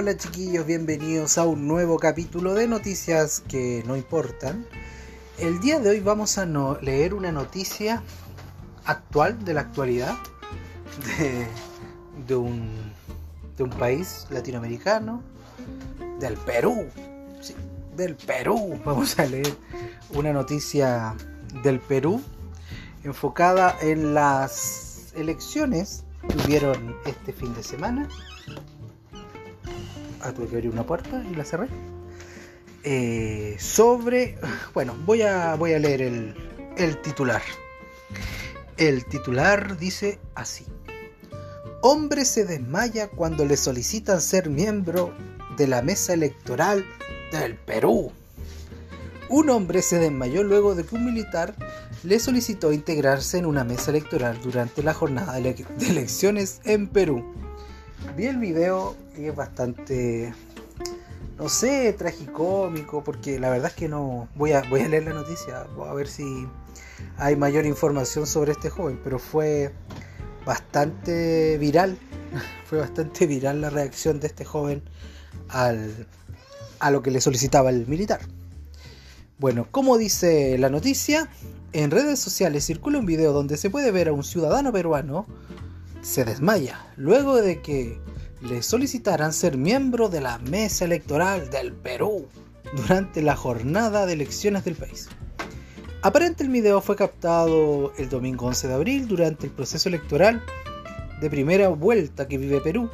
Hola chiquillos, bienvenidos a un nuevo capítulo de noticias que no importan. El día de hoy vamos a leer una noticia actual, de la actualidad, de, un, país latinoamericano, del Perú. Sí, del Perú. Vamos a leer una noticia del Perú enfocada en las elecciones que hubieron este fin de semana Ah, tuve que abrir una puerta y la cerré. Eh, sobre. Bueno, voy a, voy a leer el, el titular. El titular dice así. Hombre se desmaya cuando le solicitan ser miembro de la mesa electoral del Perú. Un hombre se desmayó luego de que un militar le solicitó integrarse en una mesa electoral durante la jornada de elecciones en Perú. Vi el video y es bastante, no sé, tragicómico, porque la verdad es que no. Voy a, voy a leer la noticia, a ver si hay mayor información sobre este joven, pero fue bastante viral. Fue bastante viral la reacción de este joven al, a lo que le solicitaba el militar. Bueno, como dice la noticia, en redes sociales circula un video donde se puede ver a un ciudadano peruano se desmaya luego de que le solicitaran ser miembro de la mesa electoral del Perú durante la jornada de elecciones del país. Aparente el video fue captado el domingo 11 de abril durante el proceso electoral de primera vuelta que vive Perú,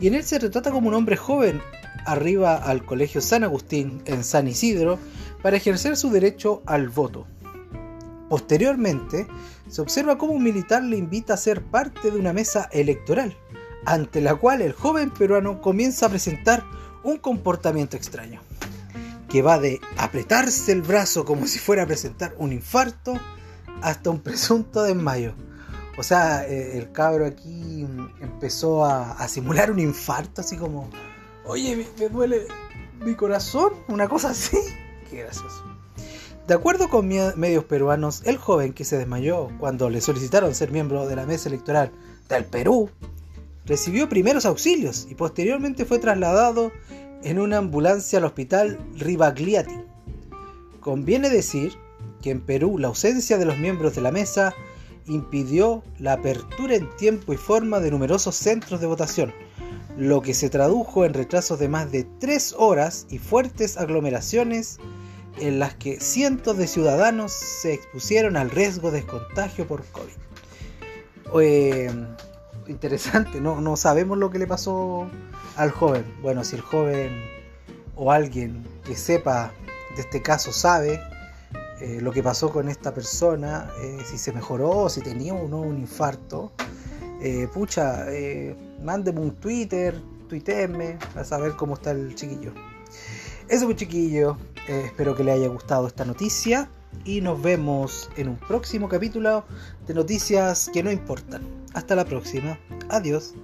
y en él se retrata como un hombre joven arriba al Colegio San Agustín en San Isidro para ejercer su derecho al voto. Posteriormente, se observa cómo un militar le invita a ser parte de una mesa electoral, ante la cual el joven peruano comienza a presentar un comportamiento extraño, que va de apretarse el brazo como si fuera a presentar un infarto hasta un presunto desmayo. O sea, eh, el cabro aquí empezó a, simular un infarto, así como, oye, me duele mi corazón, una cosa así. Qué gracioso. De acuerdo con medios peruanos, el joven que se desmayó cuando le solicitaron ser miembro de la mesa electoral del Perú recibió primeros auxilios y posteriormente fue trasladado en una ambulancia al hospital Rivagliati. Conviene decir que en Perú la ausencia de los miembros de la mesa impidió la apertura en tiempo y forma de numerosos centros de votación, lo que se tradujo en retrasos de más de tres horas y fuertes aglomeraciones en las que cientos de ciudadanos se expusieron al riesgo de contagio por COVID. Eh, interesante, no, no sabemos lo que le pasó al joven. Bueno, si el joven o alguien que sepa de este caso sabe eh, lo que pasó con esta persona, eh, si se mejoró, si tenía o no un infarto, pucha, mándeme un Twitter, tuiteenme para saber cómo está el chiquillo. Eso fue chiquillo. Eh, espero que le haya gustado esta noticia y nos vemos en un próximo capítulo de noticias que no importan. Hasta la próxima. Adiós.